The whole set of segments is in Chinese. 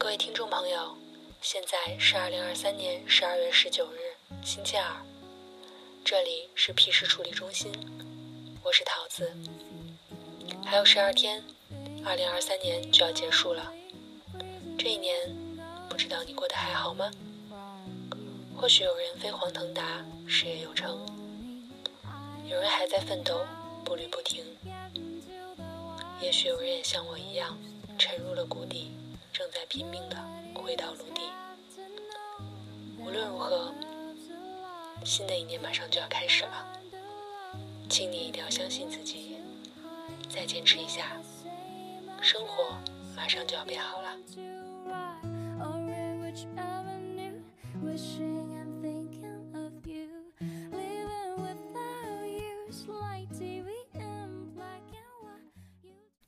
各位听众朋友，现在是二零二三年十二月十九日，星期二，这里是 P 市处理中心，我是桃子。还有十二天，二零二三年就要结束了。这一年，不知道你过得还好吗？或许有人飞黄腾达，事业有成；有人还在奋斗，步履不停；也许有人也像我一样，沉入了谷底。正在拼命的回到陆地。无论如何，新的一年马上就要开始了，请你一定要相信自己，再坚持一下，生活马上就要变好了。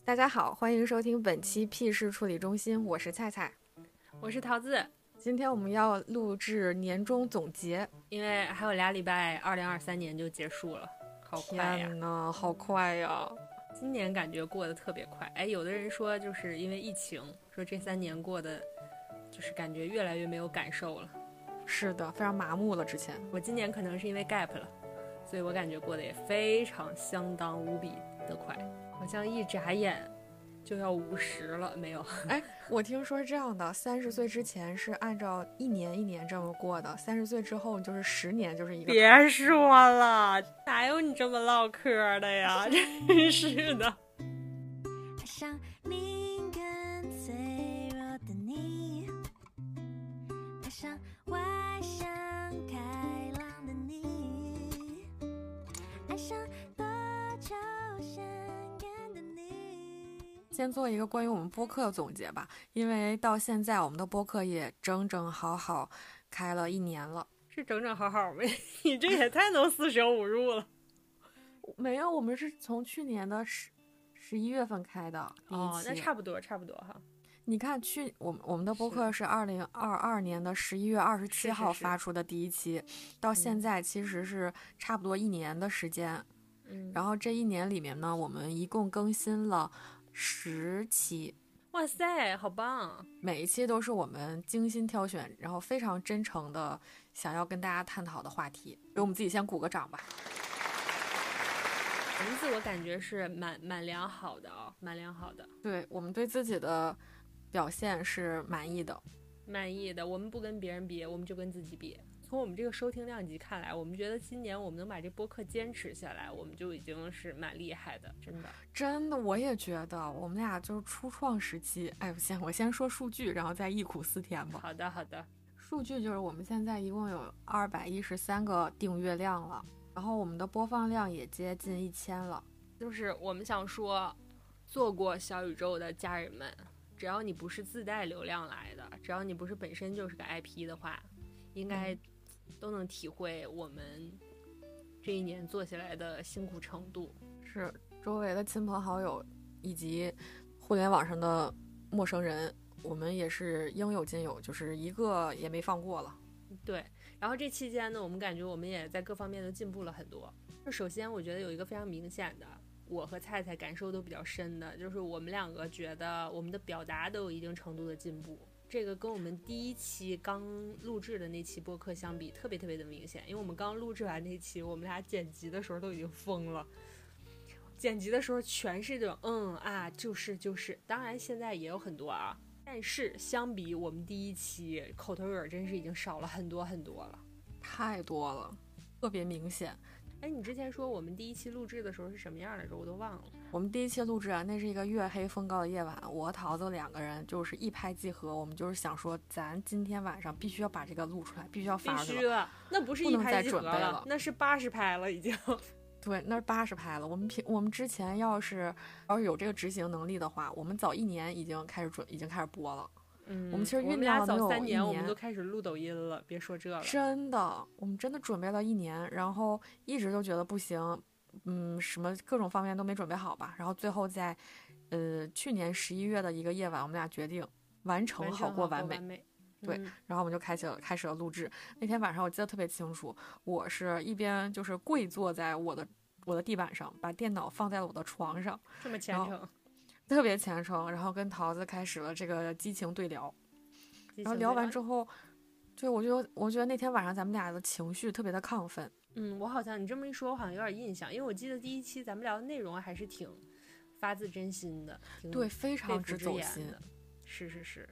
大家好，欢迎收听本期 P 市处理中心，我是菜菜，我是桃子。今天我们要录制年终总结，因为还有俩礼拜，二零二三年就结束了，好快呀！呐，好快呀！今年感觉过得特别快。哎，有的人说就是因为疫情，说这三年过得就是感觉越来越没有感受了。是的，非常麻木了。之前我今年可能是因为 gap 了，所以我感觉过得也非常相当无比的快。好像一眨眼就要五十了，没有？哎，我听说是这样的，三十岁之前是按照一年一年这么过的，三十岁之后就是十年就是一个。别说了，哪有你这么唠嗑的呀？真是的。先做一个关于我们播客的总结吧，因为到现在我们的播客也整整好好开了一年了，是整整好好吗？你这也太能四舍五入了。没有，我们是从去年的十十一月份开的。哦，那差不多，差不多哈。你看，去我们我们的播客是二零二二年的十一月二十七号发出的第一期，到现在其实是差不多一年的时间。嗯，然后这一年里面呢，我们一共更新了。十期，哇塞，好棒！每一期都是我们精心挑选，然后非常真诚的想要跟大家探讨的话题。给我们自己先鼓个掌吧。我们自我感觉是蛮蛮良好的哦，蛮良好的。对我们对自己的表现是满意的，满意的。我们不跟别人比，我们就跟自己比。从我们这个收听量级看来，我们觉得今年我们能把这播客坚持下来，我们就已经是蛮厉害的，真的，真的，我也觉得，我们俩就是初创时期。哎，我先我先说数据，然后再忆苦思甜吧。好的，好的。数据就是我们现在一共有二百一十三个订阅量了，然后我们的播放量也接近一千了。就是我们想说，做过小宇宙的家人们，只要你不是自带流量来的，只要你不是本身就是个 IP 的话，应该。都能体会我们这一年做起来的辛苦程度，是周围的亲朋好友以及互联网上的陌生人，我们也是应有尽有，就是一个也没放过了。对，然后这期间呢，我们感觉我们也在各方面都进步了很多。就首先，我觉得有一个非常明显的，我和菜菜感受都比较深的，就是我们两个觉得我们的表达都有一定程度的进步。这个跟我们第一期刚录制的那期播客相比，特别特别的明显。因为我们刚录制完那期，我们俩剪辑的时候都已经疯了，剪辑的时候全是这种嗯啊，就是就是。当然现在也有很多啊，但是相比我们第一期，口头语真是已经少了很多很多了，太多了，特别明显。哎，你之前说我们第一期录制的时候是什么样来着？我都忘了。我们第一期录制啊，那是一个月黑风高的夜晚，我和桃子两个人就是一拍即合，我们就是想说，咱今天晚上必须要把这个录出来，必须要发出来。那不是一拍即合了，那是八十拍了已经。对，那是八十拍了。我们平我们之前要是要是有这个执行能力的话，我们早一年已经开始准，已经开始播了。嗯，我们其实酝酿了早三年，我们都开始录抖音了。别说这了，真的，我们真的准备了一年，然后一直都觉得不行，嗯，什么各种方面都没准备好吧。然后最后在，呃，去年十一月的一个夜晚，我们俩决定完成好过完美。对，然后我们就开启了开始了录制。那天晚上我记得特别清楚，我是一边就是跪坐在我的我的地板上，把电脑放在了我的床上，这么虔诚。特别虔诚，然后跟桃子开始了这个激情对聊，然后聊完之后，对我觉得我觉得那天晚上咱们俩的情绪特别的亢奋。嗯，我好像你这么一说，我好像有点印象，因为我记得第一期咱们聊的内容还是挺发自真心的，对，非常之走心的。是是是。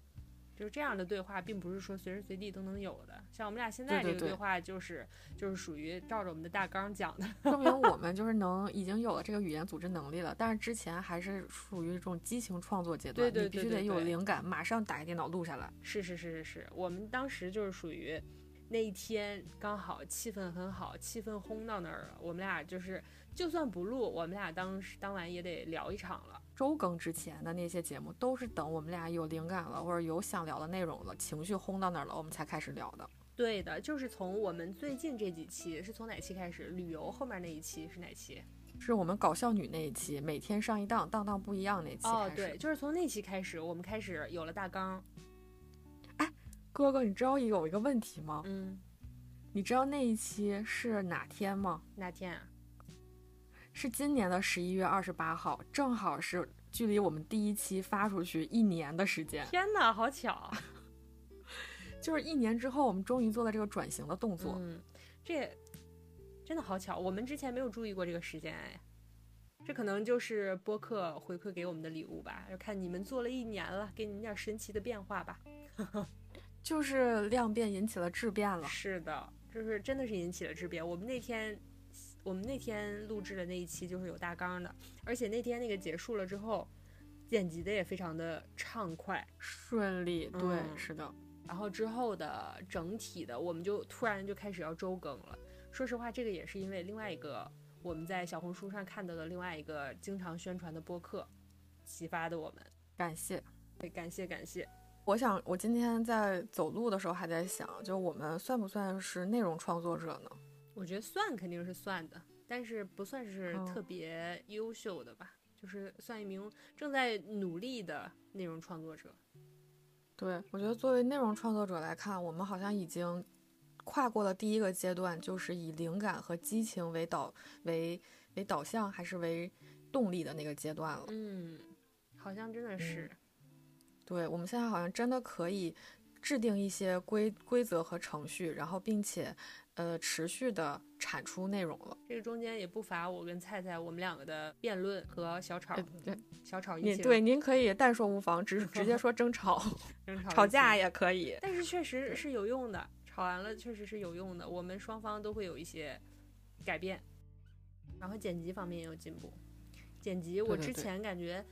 就是这样的对话，并不是说随时随地都能有的。像我们俩现在这个对话，就是就是属于照着我们的大纲讲的，说明我们就是能已经有了这个语言组织能力了。但是之前还是属于这种激情创作阶段，你必须得有灵感，马上打开电脑录下来。是是是是是，我们当时就是属于那一天刚好气氛很好，气氛轰到那儿了，我们俩就是就算不录，我们俩当时当晚也得聊一场了。周更之前的那些节目，都是等我们俩有灵感了，或者有想聊的内容了，情绪轰到那儿了，我们才开始聊的。对的，就是从我们最近这几期，是从哪期开始？旅游后面那一期是哪期？是我们搞笑女那一期，每天上一档，档档不一样那期。哦，对，就是从那期开始，我们开始有了大纲。哎，哥哥，你知道有一个问题吗？嗯，你知道那一期是哪天吗？哪天啊？是今年的十一月二十八号，正好是距离我们第一期发出去一年的时间。天哪，好巧！就是一年之后，我们终于做了这个转型的动作。嗯，这也真的好巧，我们之前没有注意过这个时间哎。这可能就是播客回馈给我们的礼物吧？要看你们做了一年了，给你们点神奇的变化吧。就是量变引起了质变了。是的，就是真的是引起了质变。我们那天。我们那天录制的那一期就是有大纲的，而且那天那个结束了之后，剪辑的也非常的畅快顺利。对，是的。然后之后的整体的，我们就突然就开始要周更了。说实话，这个也是因为另外一个我们在小红书上看到的另外一个经常宣传的播客启发的我们。感谢，对，感谢感谢。我想，我今天在走路的时候还在想，就我们算不算是内容创作者呢？我觉得算肯定是算的，但是不算是特别优秀的吧，就是算一名正在努力的内容创作者。对，我觉得作为内容创作者来看，我们好像已经跨过了第一个阶段，就是以灵感和激情为导为为导向还是为动力的那个阶段了。嗯，好像真的是。对，我们现在好像真的可以制定一些规规则和程序，然后并且。呃，持续的产出内容了。这个中间也不乏我跟菜菜我们两个的辩论和小吵，对小吵一起。对，您可以但说无妨，直直接说争吵，吵架也可以。但是确实是有用的，吵完了确实是有用的，我们双方都会有一些改变，然后剪辑方面也有进步。剪辑我之前感觉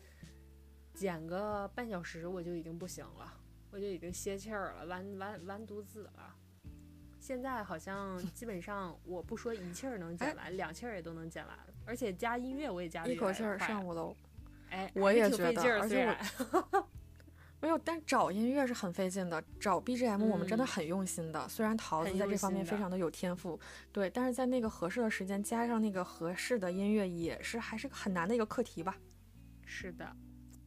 剪个半小时我就已经不行了，我就已经歇气儿了，完完完犊子了。现在好像 基本上，我不说一气儿能剪完，两气儿也都能剪完，而且加音乐我也加的一口气儿上五楼。哎，我也觉得，而且我 没有，但找音乐是很费劲的。找 BGM 我们真的很用心的，虽然桃子在这方面非常的有天赋，对，但是在那个合适的时间加上那个合适的音乐，也是还是很难的一个课题吧。是的。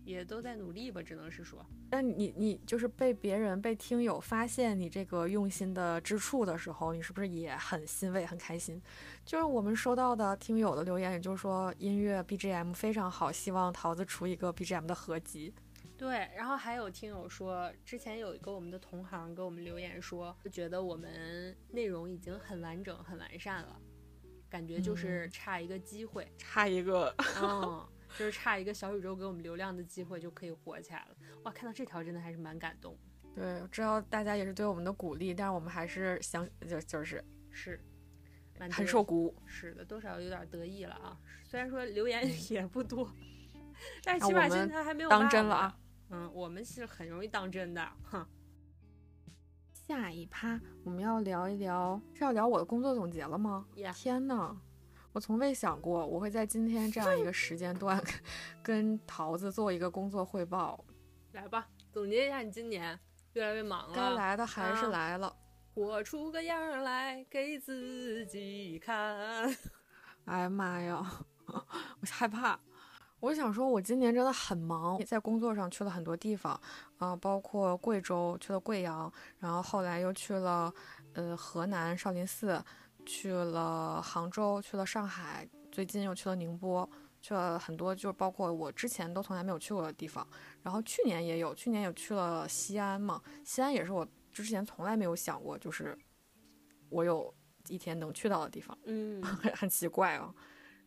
也都在努力吧，只能是说。但你你就是被别人被听友发现你这个用心的之处的时候，你是不是也很欣慰很开心？就是我们收到的听友的留言，也就是说音乐 BGM 非常好，希望桃子出一个 BGM 的合集。对，然后还有听友说，之前有一个我们的同行给我们留言说，就觉得我们内容已经很完整很完善了，感觉就是差一个机会，差一个，嗯。就是差一个小宇宙给我们流量的机会就可以火起来了，哇！看到这条真的还是蛮感动。对，知道大家也是对我们的鼓励，但是我们还是想就就是是，很受鼓舞。是的，多少有点得意了啊。虽然说留言也不多，但是起码现在还没有当真了啊。嗯，我们是很容易当真的，哼。下一趴我们要聊一聊，是要聊我的工作总结了吗？天呐！我从未想过我会在今天这样一个时间段，跟桃子做一个工作汇报。来吧，总结一下你今年越来越忙了。该来的还是来了，活出个样来给自己看。哎呀妈呀，我害怕。我想说，我今年真的很忙，在工作上去了很多地方，啊，包括贵州去了贵阳，然后后来又去了呃河南少林寺。去了杭州，去了上海，最近又去了宁波，去了很多，就是包括我之前都从来没有去过的地方。然后去年也有，去年也去了西安嘛，西安也是我之前从来没有想过，就是我有一天能去到的地方，嗯 很很奇怪啊。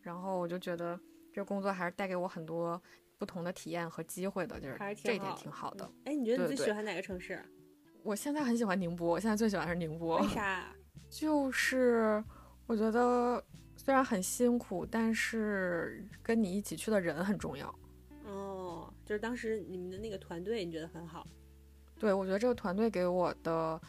然后我就觉得这工作还是带给我很多不同的体验和机会的，就是这一点好挺好的。哎，你觉得你最喜欢哪个城市？我现在很喜欢宁波，我现在最喜欢是宁波。为啥？啊就是我觉得虽然很辛苦，但是跟你一起去的人很重要。哦，就是当时你们的那个团队，你觉得很好。对我觉得这个团队给我的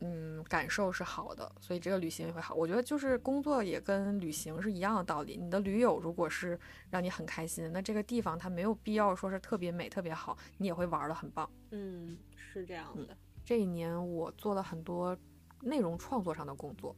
嗯感受是好的，所以这个旅行也会好。我觉得就是工作也跟旅行是一样的道理。你的驴友如果是让你很开心，那这个地方它没有必要说是特别美、特别好，你也会玩的很棒。嗯，是这样的。这一年我做了很多内容创作上的工作，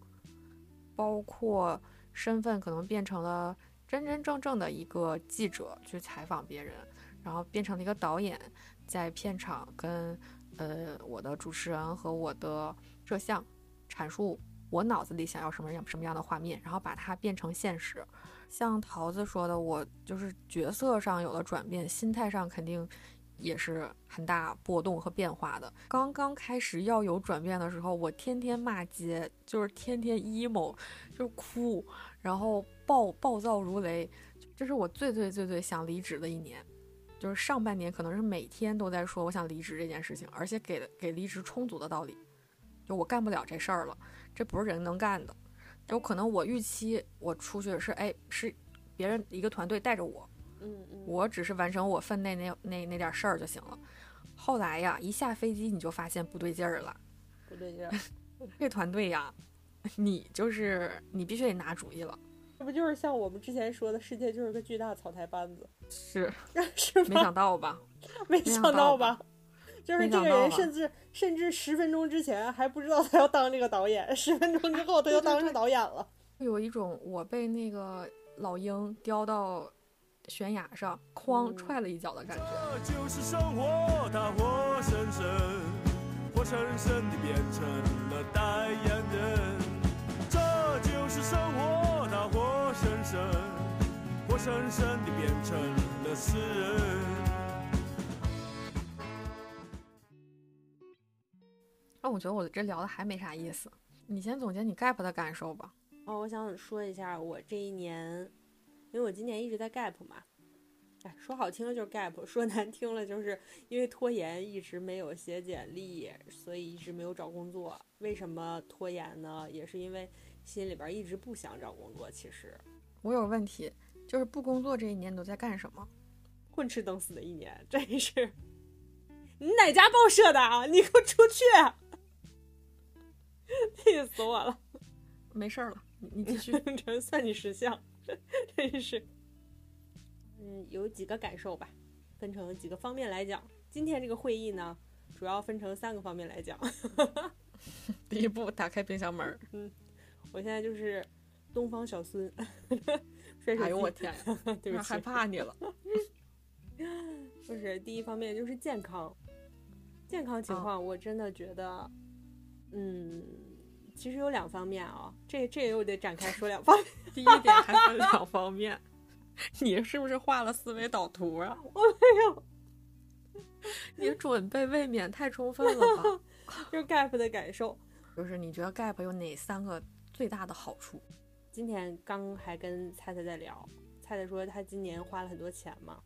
包括身份可能变成了真真正正的一个记者去采访别人，然后变成了一个导演，在片场跟呃我的主持人和我的摄像阐述我脑子里想要什么样什么样的画面，然后把它变成现实。像桃子说的，我就是角色上有了转变，心态上肯定也是很大波动和变化的。刚刚开始要有转变的时候，我天天骂街，就是天天 emo，就是哭，然后暴暴躁如雷。这是我最最最最想离职的一年，就是上半年可能是每天都在说我想离职这件事情，而且给给离职充足的道理，就我干不了这事儿了，这不是人能干的。有可能我预期我出去是哎是别人一个团队带着我，嗯嗯，我只是完成我分内那那那点事儿就行了。后来呀，一下飞机你就发现不对劲儿了，不对劲儿。这团队呀，你就是你必须得拿主意了。这不就是像我们之前说的，世界就是个巨大草台班子，是，是没？想到吧？没想想到到吧吧？就是这个人，甚至甚至十分钟之前还不知道他要当这个导演，十分钟之后他就当上导演了。有一种我被那个老鹰叼到悬崖上，哐嗯踹了一脚的感觉。这就是生活，它活生生，活生生地变成了代言人。这就是生活，它活生生，活生生地变成了诗人。那我觉得我这聊的还没啥意思，你先总结你 gap 的感受吧。哦，我想说一下我这一年，因为我今年一直在 gap 嘛，哎，说好听了就是 gap，说难听了就是因为拖延一直没有写简历，所以一直没有找工作。为什么拖延呢？也是因为心里边一直不想找工作，其实我有个问题，就是不工作这一年你都在干什么？混吃等死的一年，真是。你哪家报社的啊？你给我出去！气死我了！没事儿了，你你继续。真算你识相，真是。嗯，有几个感受吧，分成几个方面来讲。今天这个会议呢，主要分成三个方面来讲。第一步，打开冰箱门嗯。我现在就是东方小孙，摔手机。哎呦我天呀，对不起，害怕你了。就是第一方面就是健康，健康情况我真的觉得，嗯，其实有两方面啊，这这又得展开说两方面。第一点还分两方面，你是不是画了思维导图啊？我没有，你准备未免太充分了吧？就是 gap 的感受。就是你觉得 gap 有哪三个最大的好处？今天刚还跟菜菜在聊，菜菜说她今年花了很多钱嘛，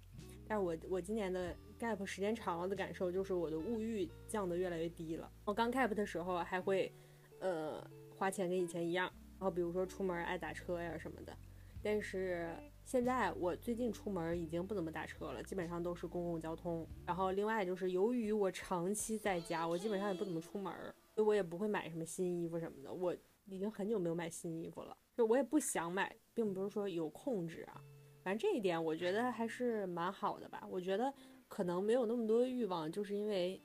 但是我我今年的 gap 时间长了的感受就是我的物欲降得越来越低了。我刚 gap 的时候还会，呃，花钱跟以前一样，然后比如说出门爱打车呀什么的，但是现在我最近出门已经不怎么打车了，基本上都是公共交通。然后另外就是由于我长期在家，我基本上也不怎么出门，所以我也不会买什么新衣服什么的。我已经很久没有买新衣服了，就我也不想买，并不是说有控制啊。反正这一点我觉得还是蛮好的吧。我觉得可能没有那么多欲望，就是因为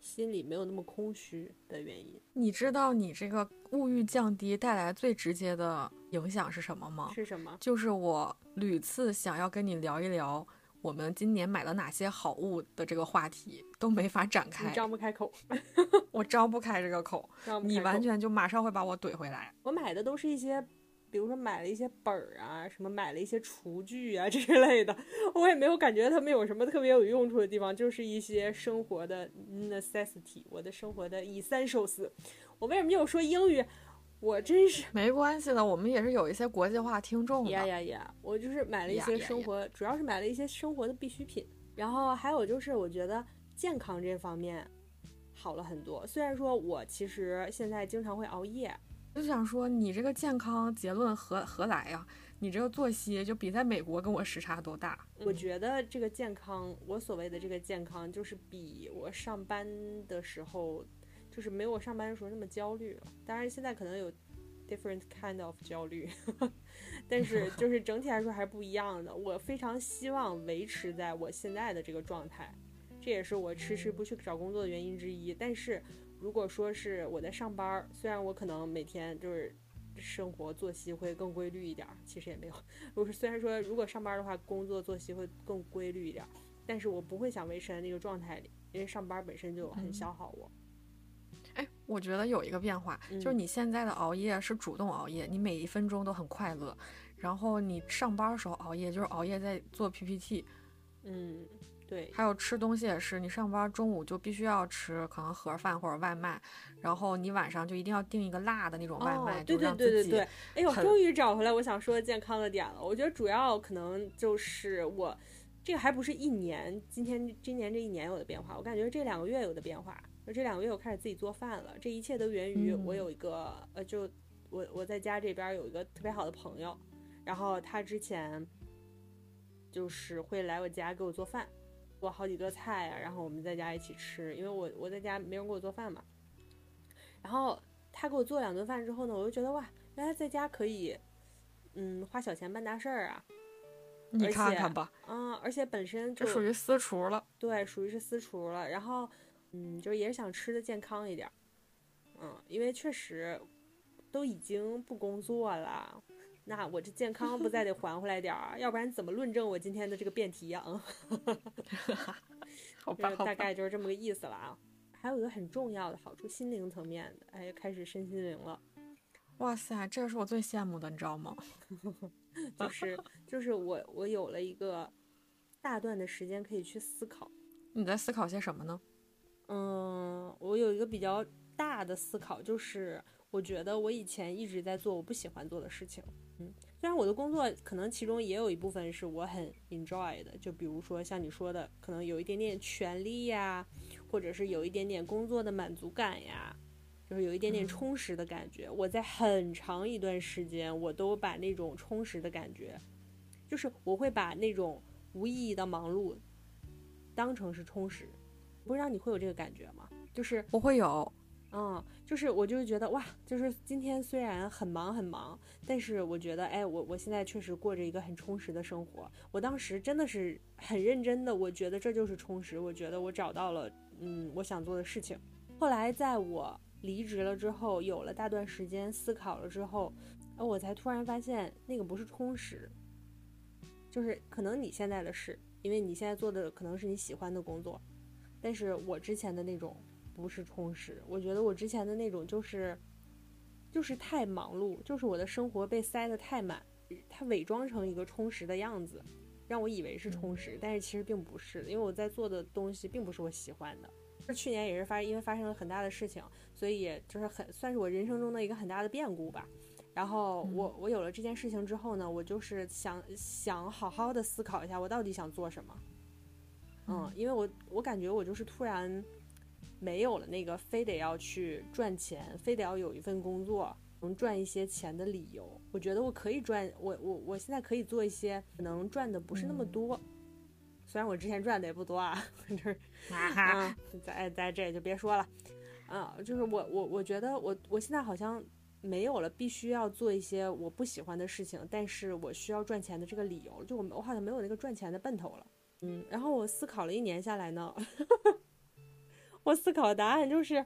心里没有那么空虚的原因。你知道你这个物欲降低带来最直接的影响是什么吗？是什么？就是我屡次想要跟你聊一聊我们今年买了哪些好物的这个话题，都没法展你开，张不开口，我张不开这个口。你完全就马上会把我怼回来。我买的都是一些比如说买了一些本儿啊，什么买了一些厨具啊 之类的，我也没有感觉他们有什么特别有用处的地方，就是一些生活的 necessity，我的生活的 essentials。我为什么又说英语？我真是没关系的，我们也是有一些国际化听众的。呀呀呀！我就是买了一些生活，主要是买了一些生活的必需品。然后还有就是，我觉得健康这方面好了很多。虽然说我其实现在经常会熬夜，就想说你这个健康结论何何来呀？你这个作息就比在美国跟我时差都大？我觉得这个健康，我所谓的这个健康，就是比我上班的时候。就是没有我上班的时候那么焦虑了，当然现在可能有 different kind of 焦虑，但是 就是整体来说还是不一样的。我非常希望维持在我现在的这个状态，这也是我迟迟不去找工作的原因之一。但是如果说是我在上班，虽然我可能每天就是生活作息会更规律一点，其实也没有。我是虽然说如果上班的话，工作作息会更规律一点，但是我不会想维持在那个状态里，因为上班本身就很消耗我。哎，我觉得有一个变化，就是你现在的熬夜是主动熬夜，你每一分钟都很快乐。然后你上班的时候熬夜，就是熬夜在做 PPT。嗯，对。还有吃东西也是，你上班中午就必须要吃可能盒饭或者外卖，然后你晚上就一定要订一个辣的那种外卖，对对对对对。哎呦，终于找回来我想说的健康的点了。我觉得主要可能就是我这个还不是一年，今天今年这一年有的变化，我感觉这两个月有的变化。这两个月我开始自己做饭了，这一切都源于我有一个呃，就我我在家这边有一个特别好的朋友，然后他之前就是会来我家给我做饭，做好几个菜啊，然后我们在家一起吃，因为我我在家没人给我做饭嘛。然后他给我做两顿饭之后呢，我就觉得哇，原来在家可以嗯花小钱办大事儿啊！你看看吧，嗯，而且本身就属于私厨了，对，属于是私厨了，然后。嗯，就是也是想吃的健康一点，嗯，因为确实都已经不工作了，那我这健康不再得还回来点儿，要不然怎么论证我今天的这个辩题呀？嗯，好吧，大概就是这么个意思了啊。还有一个很重要的好处，心灵层面的，哎，开始身心灵了。哇塞，这个是我最羡慕的，你知道吗？就是就是我我有了一个大段的时间可以去思考。你在思考些什么呢？嗯，我有一个比较大的思考，就是我觉得我以前一直在做我不喜欢做的事情。嗯，虽然我的工作可能其中也有一部分是我很 enjoy 的，就比如说像你说的，可能有一点点权利呀，或者是有一点点工作的满足感呀，就是有一点点充实的感觉。我在很长一段时间，我都把那种充实的感觉，就是我会把那种无意义的忙碌当成是充实。不知道你会有这个感觉吗？就是我会有，嗯，就是我就是觉得哇，就是今天虽然很忙很忙，但是我觉得哎，我我现在确实过着一个很充实的生活。我当时真的是很认真的，我觉得这就是充实。我觉得我找到了嗯我想做的事情。后来在我离职了之后，有了大段时间思考了之后，呃，我才突然发现那个不是充实，就是可能你现在的事，因为你现在做的可能是你喜欢的工作。但是我之前的那种不是充实，我觉得我之前的那种就是，就是太忙碌，就是我的生活被塞得太满，它伪装成一个充实的样子，让我以为是充实，但是其实并不是，因为我在做的东西并不是我喜欢的。去年也是发，因为发生了很大的事情，所以也就是很算是我人生中的一个很大的变故吧。然后我我有了这件事情之后呢，我就是想想好好的思考一下，我到底想做什么。嗯，因为我我感觉我就是突然没有了那个非得要去赚钱，非得要有一份工作能赚一些钱的理由。我觉得我可以赚，我我我现在可以做一些可能赚的不是那么多，虽然我之前赚的也不多啊，就是啊，在在这就别说了，啊，就是我我我觉得我我现在好像没有了必须要做一些我不喜欢的事情，但是我需要赚钱的这个理由，就我我好像没有那个赚钱的奔头了。嗯，然后我思考了一年下来呢，我思考的答案就是，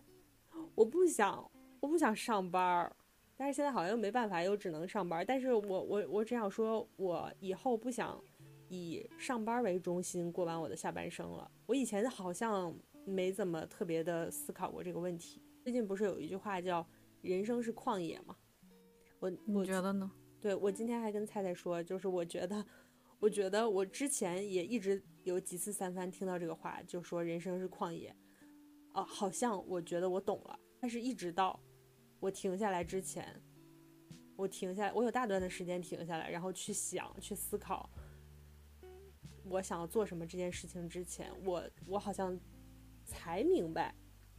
我不想，我不想上班儿，但是现在好像又没办法，又只能上班儿。但是我我我只想说，我以后不想以上班为中心过完我的下半生了。我以前好像没怎么特别的思考过这个问题。最近不是有一句话叫“人生是旷野”吗？我你觉得呢？对我今天还跟菜菜说，就是我觉得，我觉得我之前也一直有几次三番听到这个话，就说人生是旷野，哦，好像我觉得我懂了，但是一直到我停下来之前，我停下来，我有大段的时间停下来，然后去想、去思考，我想要做什么这件事情之前，我我好像才明白，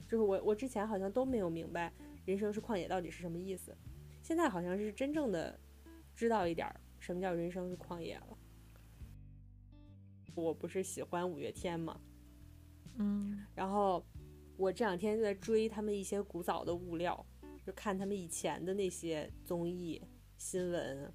就是我我之前好像都没有明白人生是旷野到底是什么意思，现在好像是真正的知道一点儿什么叫人生是旷野了。我不是喜欢五月天吗？嗯然后我这两天就在追他们一些古早的物料，就看他们以前的那些综艺新闻。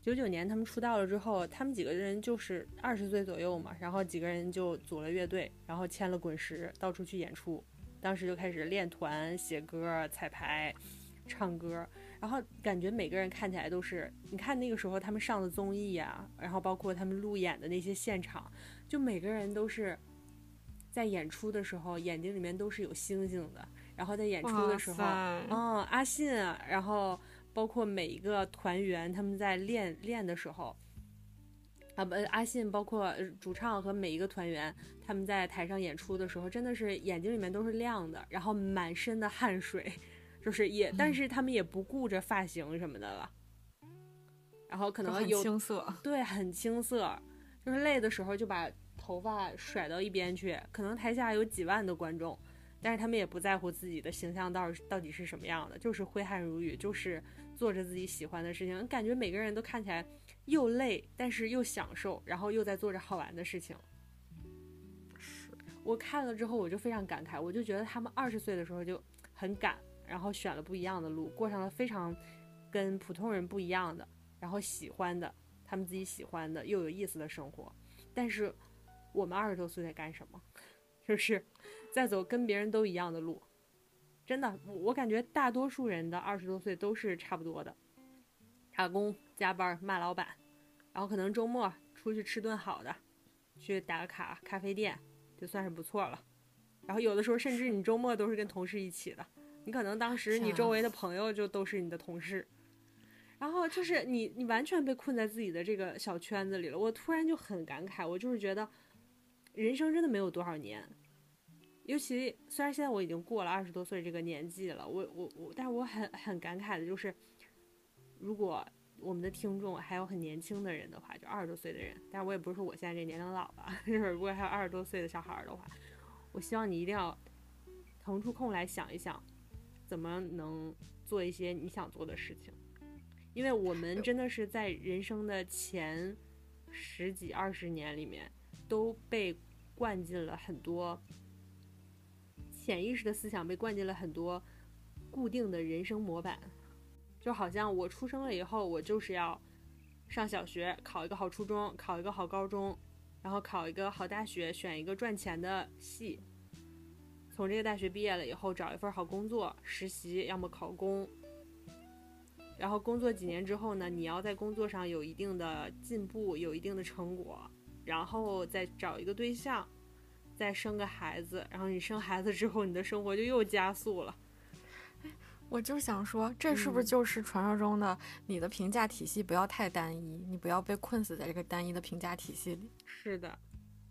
九九年他们出道了之后，他们几个人就是二十岁左右嘛，然后几个人就组了乐队，然后签了滚石，到处去演出。当时就开始练团、写歌、彩排、唱歌，然后感觉每个人看起来都是，你看那个时候他们上的综艺呀、然后包括他们路演的那些现场，就每个人都是在演出的时候眼睛里面都是有星星的，然后在演出的时候，嗯，阿信啊，然后包括每一个团员他们在练练的时候。啊不，阿信包括呃主唱和每一个团员，他们在台上演出的时候，真的是眼睛里面都是亮的，然后满身的汗水，就是也，但是他们也不顾着发型什么的了，然后可能有青涩。对，很青涩，就是累的时候就把头发甩到一边去。可能台下有几万的观众，但是他们也不在乎自己的形象到到底是什么样的，就是挥汗如雨，就是做着自己喜欢的事情。感觉每个人都看起来又累，但是又享受，然后又在做着好玩的事情。我看了之后，我就非常感慨，我就觉得他们二十岁的时候就很敢，然后选了不一样的路，过上了非常跟普通人不一样的，然后喜欢的，他们自己喜欢的又有意思的生活。但是我们二十多岁在干什么？就是在走跟别人都一样的路。真的，我我感觉大多数人的二十多岁都是差不多的，打工、加班、骂老板，然后可能周末出去吃顿好的，去打个卡咖啡店，就算是不错了。然后有的时候甚至你周末都是跟同事一起的，你可能当时你周围的朋友就都是你的同事，然后就是你你完全被困在自己的这个小圈子里了。我突然就很感慨，我就是觉得人生真的没有多少年，尤其虽然现在我已经过了二十多岁这个年纪了，我我我，但是我很很感慨的就是，如果我们的听众还有很年轻的人的话，就二十多岁的人，但是我也不是说我现在这年龄老了，就是如果还有二十多岁的小孩的话，我希望你一定要腾出空来想一想，怎么能做一些你想做的事情，因为我们真的是在人生的前十几二十年里面都被灌进了很多潜意识的思想，被灌进了很多固定的人生模板，就好像我出生了以后，我就是要上小学，考一个好初中，考一个好高中，然后考一个好大学，选一个赚钱的系。从这个大学毕业了以后，找一份好工作，实习，要么考公。然后工作几年之后呢，你要在工作上有一定的进步，有一定的成果，然后再找一个对象，再生个孩子。然后你生孩子之后，你的生活就又加速了。我就想说，这是不是嗯就是传说中的你的评价体系不要太单一，你不要被困死在这个单一的评价体系里。是的，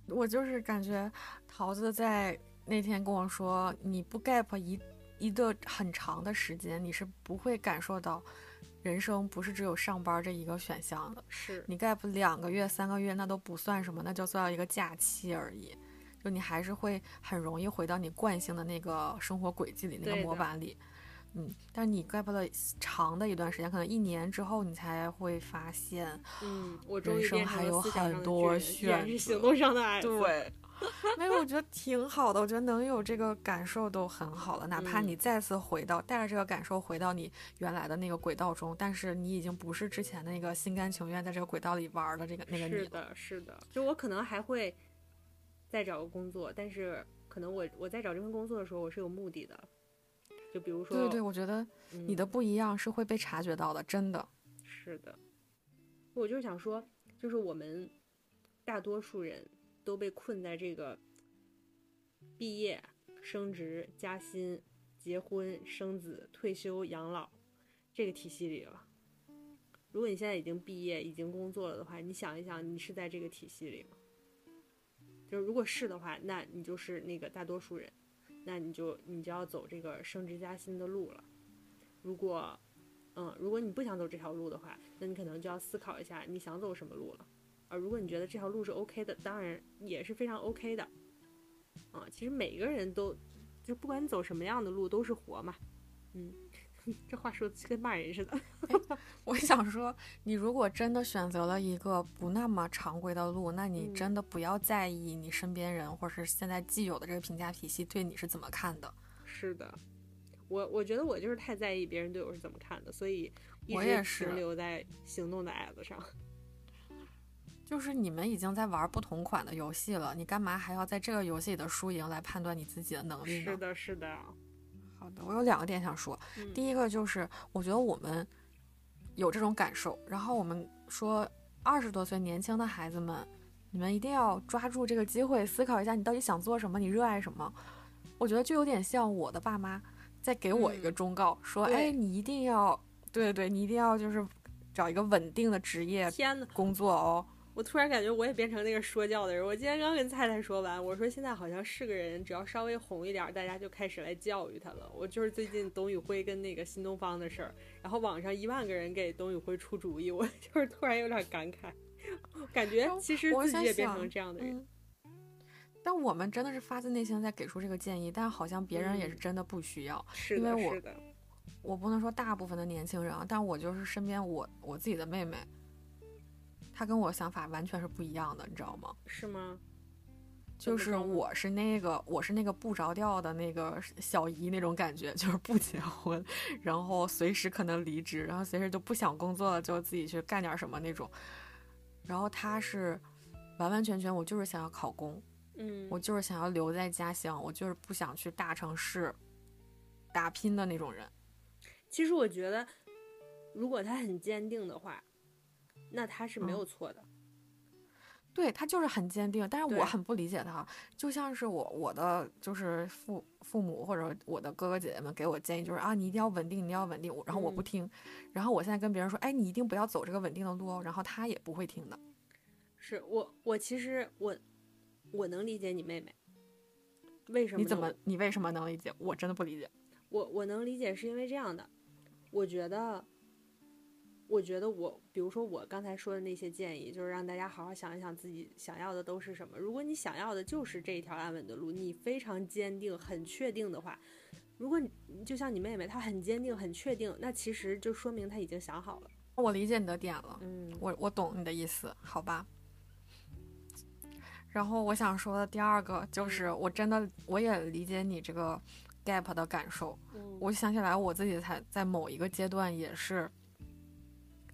我就是感觉桃子在那天跟我说，你不 gap 一一个很长的时间，你是不会感受到人生不是只有上班这一个选项的。是你 gap 两个月、三个月那都不算什么，那就算一个假期而已。就你还是会很容易回到你惯性的那个生活轨迹里、那个模板里。嗯，但是你 gap 了长的一段时间，可能一年之后，你才会发现，嗯，我人生还有很多选择行动上的矮子。对，没有，我觉得挺好的。我觉得能有这个感受都很好了，哪怕嗯你再次回到，带着这个感受回到你原来的那个轨道中，但是你已经不是之前那个心甘情愿在这个轨道里玩的这个那个你了。是的，是的，就我可能还会再找个工作，但是可能我我在找这份工作的时候，我是有目的的，就比如说，对对对，我觉得你的嗯不一样是会被察觉到的，真的。是的，我就是想说，就是我们大多数人都被困在这个毕业、升职、加薪、结婚、生子、退休、养老这个体系里了。如果你现在已经毕业、已经工作了的话，你想一想，你是在这个体系里吗？就是如果是的话，那你就是那个大多数人，那你就你就要走这个升职加薪的路了。如果，嗯，如果你不想走这条路的话，那你可能就要思考一下你想走什么路了。而如果你觉得这条路是 OK 的，当然也是非常 OK 的。啊，其实每个人都，就不管你走什么样的路，都是活嘛。嗯，这话说的跟骂人似的。我想说，你如果真的选择了一个不那么常规的路，那你嗯真的不要在意你身边人或者是现在既有的这个评价体系对你是怎么看的。是的，我我觉得我就是太在意别人对我是怎么看的，所以一直我也是停留在行动的 app 上。就是你们已经在玩不同款的游戏了，你干嘛还要在这个游戏里的输赢来判断你自己的能力呢？是的，是的。好的，我有两个点想说。嗯第一个就是，我觉得我们有这种感受，然后我们说二十多岁年轻的孩子们，你们一定要抓住这个机会，思考一下你到底想做什么，你热爱什么。我觉得就有点像我的爸妈在给我一个嗯忠告，说，对哎，你一定要，对对对，你一定要就是找一个稳定的职业工作哦。我突然感觉我也变成那个说教的人。我今天刚跟菜菜说完，我说现在好像是个人，只要稍微红一点儿，大家就开始来教育他了。我就是最近董宇辉跟那个新东方的事儿，然后网上一万个人给董宇辉出主意，我 就是突然有点感慨，感觉其实我在自己也变成这样的人。嗯，但我们真的是发自内心在给出这个建议，但好像别人也是嗯真的不需要。是的，因为我是的，我不能说大部分的年轻人啊，但我就是身边我我自己的妹妹，她跟我想法完全是不一样的，你知道吗？是吗？就是我是那个我是那个不着调的那个小姨那种感觉，就是不结婚，然后随时可能离职，然后随时就不想工作了，就自己去干点什么那种。然后他是完完全全，我就是想要考公，嗯，我就是想要留在家乡，我就是不想去大城市打拼的那种人。其实我觉得，如果他很坚定的话，那他是没有错的。对他就是很坚定，但是我很不理解他，就像是我我的就是父父母或者我的哥哥姐姐们给我建议，就是啊你一定要稳定，你要稳定，然后我不嗯听，然后我现在跟别人说，哎你一定不要走这个稳定的路哦，然后他也不会听的。是我，我其实我我能理解你妹妹，为什么？你怎么你为什么能理解？我真的不理解。我我能理解，是因为这样的，我觉得，我觉得我，比如说我刚才说的那些建议，就是让大家好好想一想自己想要的都是什么。如果你想要的就是这一条安稳的路，你非常坚定、很确定的话，如果你就像你妹妹，她很坚定、很确定，那其实就说明她已经想好了。我理解你的点了，嗯我我懂你的意思，好吧。然后我想说的第二个就是，我真的我也理解你这个 gap 的感受。嗯我想起来我自己才在某一个阶段也是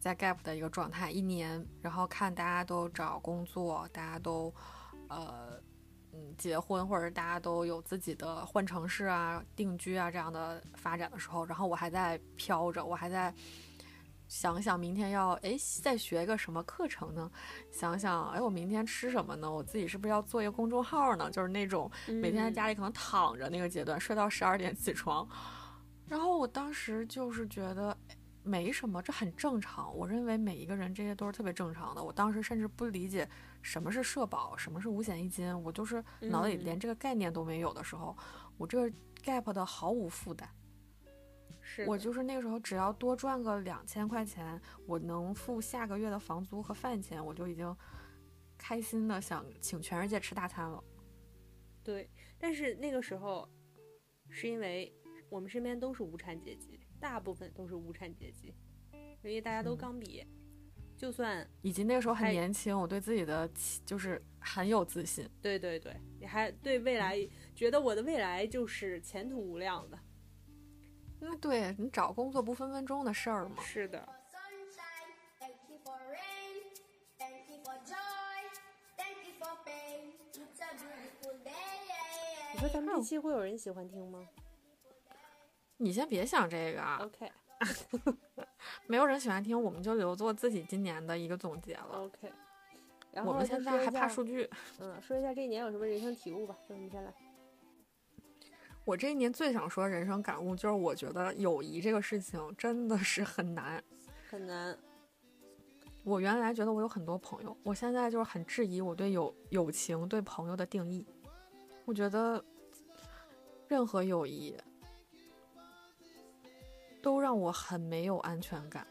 在 gap 的一个状态，一年，然后看大家都找工作，大家都呃嗯结婚，或者大家都有自己的换城市啊、定居啊这样的发展的时候，然后我还在飘着，我还在。想想明天要哎再学一个什么课程呢？想想哎我明天吃什么呢？我自己是不是要做一个公众号呢？就是那种每天在嗯家里可能躺着那个阶段，睡到十二点起床。然后我当时就是觉得哎没什么，这很正常。我认为每一个人这些都是特别正常的。我当时甚至不理解什么是社保，什么是五险一金，我就是脑子里嗯连这个概念都没有的时候，我这个 gap 的毫无负担。是我就是那个时候只要多赚个两千块钱，我能付下个月的房租和饭钱，我就已经开心的想请全世界吃大餐了。对，但是那个时候是因为我们身边都是无产阶级，大部分都是无产阶级，因为大家都嗯刚毕业，就算以及那个时候很还年轻，我对自己的就是很有自信。对对对，你还对未来觉得我的未来就是前途无量的。那对你找工作不分分钟的事儿吗？是的.你说咱们这期会有人喜欢听吗你先别想这个啊，？OK 没有人喜欢听，我们就留作自己今年的一个总结了。OK，然后我们现在还怕数据。嗯，说一下这一年有什么人生体悟吧，就是你先来。我这一年最想说的人生感悟就是，我觉得友谊这个事情真的是很难。很难，我原来觉得我有很多朋友，我现在就是很质疑我对友友情、对朋友的定义。我觉得任何友谊都让我很没有安全感，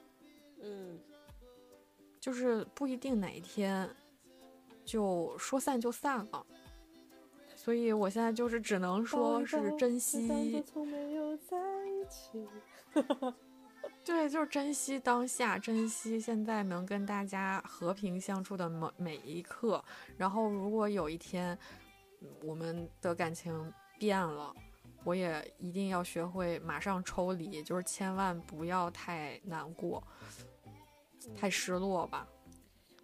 嗯，就是不一定哪一天就说散就散了。所以我现在就是只能说是珍惜，从没有在一起。对，就是珍惜当下，珍惜现在能跟大家和平相处的每每一刻。然后，如果有一天嗯我们的感情变了，我也一定要学会马上抽离，就是千万不要太难过、太失落吧。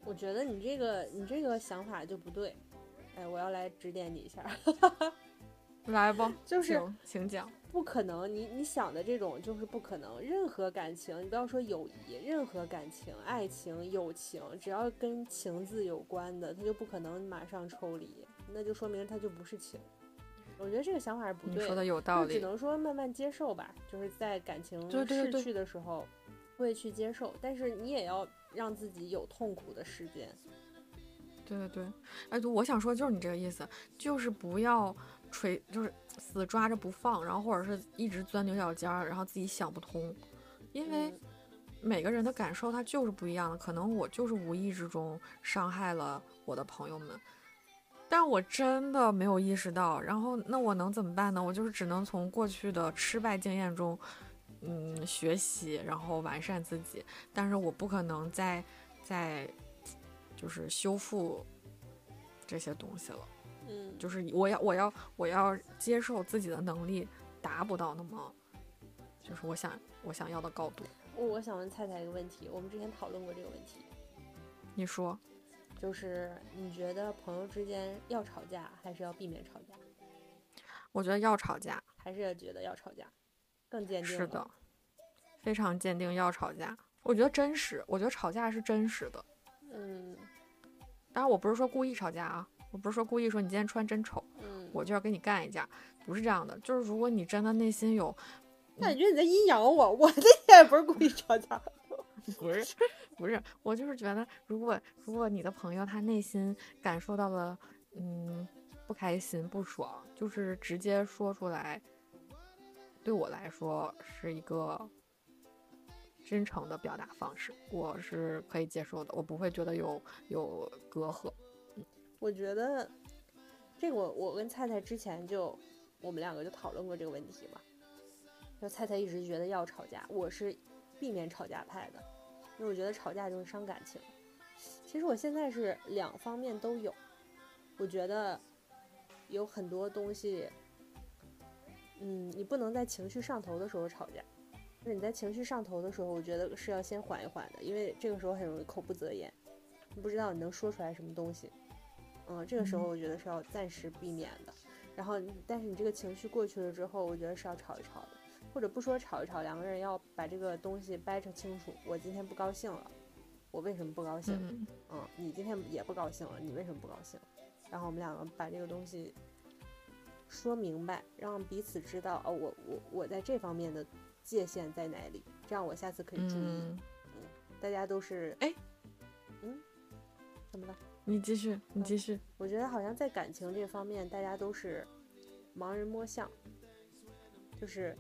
我觉得你这个你这个想法就不对，哎，我要来指点你一下，来吧，就是请请讲。不可能，你你想的这种就是不可能。任何感情，你不要说友谊，任何感情、爱情、友情，只要跟情字有关的，它就不可能马上抽离，那就说明它就不是情。我觉得这个想法是不对你说的有道理，只能说慢慢接受吧，就是在感情逝去的时候会去接受，但是你也要让自己有痛苦的时间。对对对，哎，对，我想说就是你这个意思，就是不要垂，就是死抓着不放，然后或者是一直钻牛角尖儿，然后自己想不通，因为嗯。每个人的感受他就是不一样的，可能我就是无意之中伤害了我的朋友们，但我真的没有意识到，然后那我能怎么办呢？我就是只能从过去的失败经验中，嗯，学习，然后完善自己，但是我不可能再再就是修复这些东西了。嗯，就是我要我要我要接受自己的能力达不到那么，就是我想我想要的高度。我我想问菜菜一个问题，我们之前讨论过这个问题，你说，就是你觉得朋友之间要吵架，还是要避免吵架，我觉得要吵架，还是觉得要吵架，更坚定？是的，，非常坚定要吵架。我觉得真实，我觉得吵架是真实的。嗯当然，我不是说故意吵架啊，我不是说故意说你今天穿真丑，嗯。我就要跟你干一架，不是这样的。就是如果你真的内心有，那你觉得你在阴阳我，我那天也不是故意吵架。不是，不是，我就是觉得，如果如果你的朋友他内心感受到了，嗯，不开心、不爽，就是直接说出来，对我来说是一个真诚的表达方式，我是可以接受的，我不会觉得有有隔阂。嗯我觉得这个我我跟菜菜之前就我们两个就讨论过这个问题嘛。就菜菜一直觉得要吵架，我是避免吵架派的，因为我觉得吵架就是伤感情。其实我现在是两方面都有，我觉得有很多东西，嗯，你不能在情绪上头的时候吵架。就是你在情绪上头的时候，我觉得是要先缓一缓的，因为这个时候很容易口不择言，你不知道你能说出来什么东西。嗯，这个时候嗯我觉得是要暂时避免的。然后，但是你这个情绪过去了之后，我觉得是要吵一吵的，或者不说吵一吵，两个人要把这个东西掰扯清楚。我今天不高兴了，我为什么不高兴？嗯嗯，你今天也不高兴了，你为什么不高兴？然后我们两个把这个东西说明白，让彼此知道哦，我我我在这方面的界限在哪里，这样我下次可以注意。嗯，大家都是哎，嗯，怎么了？你继续，你继续。我觉得好像在感情这方面，大家都是盲人摸象，就是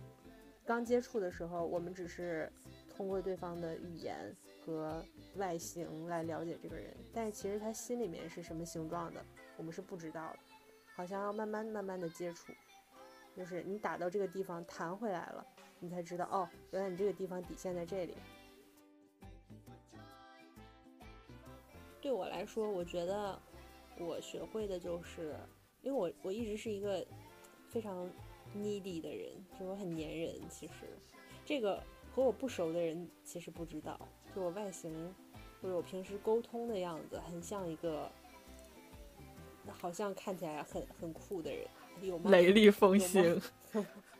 刚接触的时候，我们只是通过对方的语言和外形来了解这个人，但其实他心里面是什么形状的，我们是不知道的。好像要慢慢慢慢的接触，就是你打到这个地方弹回来了，你才知道哦，原来你这个地方底线在这里。对我来说，我觉得我学会的就是，因为我我一直是一个非常 needy 的人，就我很粘人。其实这个和我不熟的人其实不知道，就我外形或者我平时沟通的样子，很像一个好像看起来很很酷的人，有吗？雷厉风行，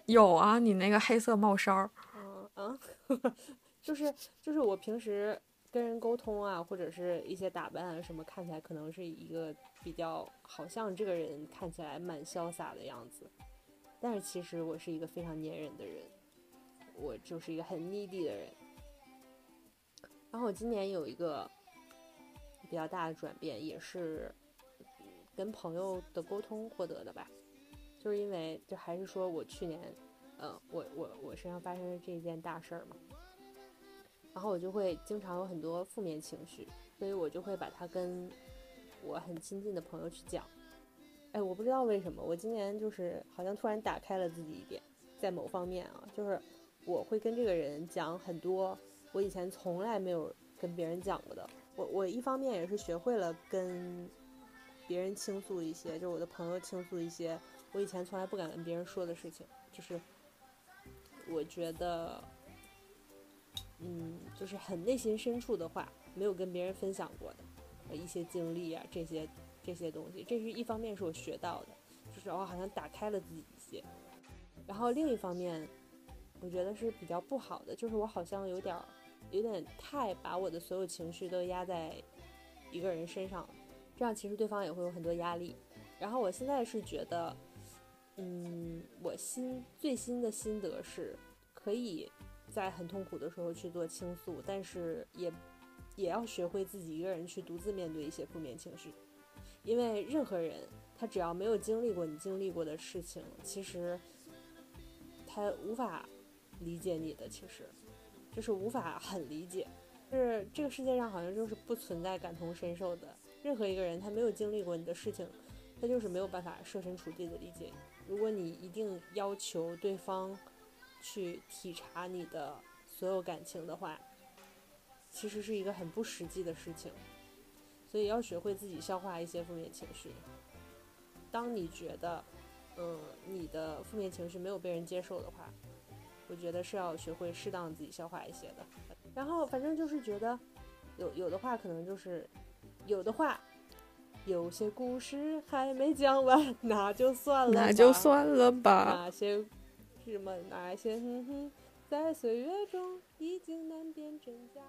有啊，你那个黑色帽衫儿，嗯啊，就是就是我平时跟人沟通啊，或者是一些打扮啊什么，看起来可能是一个比较好像这个人看起来蛮潇洒的样子，但是其实我是一个非常粘人的人，我就是一个很 needy 的人。然后我今年有一个比较大的转变，也是跟朋友的沟通获得的吧。就是因为，就还是说我去年，呃，我我我身上发生了这件大事儿嘛，然后我就会经常有很多负面情绪，所以我就会把它跟我很亲近的朋友去讲。哎，我不知道为什么，我今年就是好像突然打开了自己一点，在某方面啊，就是我会跟这个人讲很多我以前从来没有跟别人讲过的。我我一方面也是学会了跟别人倾诉一些，就是我的朋友倾诉一些我以前从来不敢跟别人说的事情，就是我觉得，嗯，就是很内心深处的话，没有跟别人分享过的一些经历啊，这些这些东西，这是一方面是我学到的，就是我好像打开了自己一些，然后另一方面，我觉得是比较不好的，就是我好像有点儿有点太把我的所有情绪都压在一个人身上了，这样其实对方也会有很多压力。然后我现在是觉得，嗯，我心最新的心得是，可以在很痛苦的时候去做倾诉，但是也也要学会自己一个人去独自面对一些负面情绪，因为任何人他只要没有经历过你经历过的事情，其实他无法理解你的，其实就是无法很理解。就是这个世界上好像就是不存在感同身受的，任何一个人他没有经历过你的事情，他就是没有办法设身处地的理解你。如果你一定要求对方去体察你的所有感情的话，其实是一个很不实际的事情。所以要学会自己消化一些负面情绪。当你觉得，嗯，你的负面情绪没有被人接受的话，我觉得是要学会适当自己消化一些的。然后反正就是觉得，有有的话可能就是，有的话，有些故事还没讲完，那就算了，那就算了吧。那些什么那些哼哼，在岁月中已经难辨真假。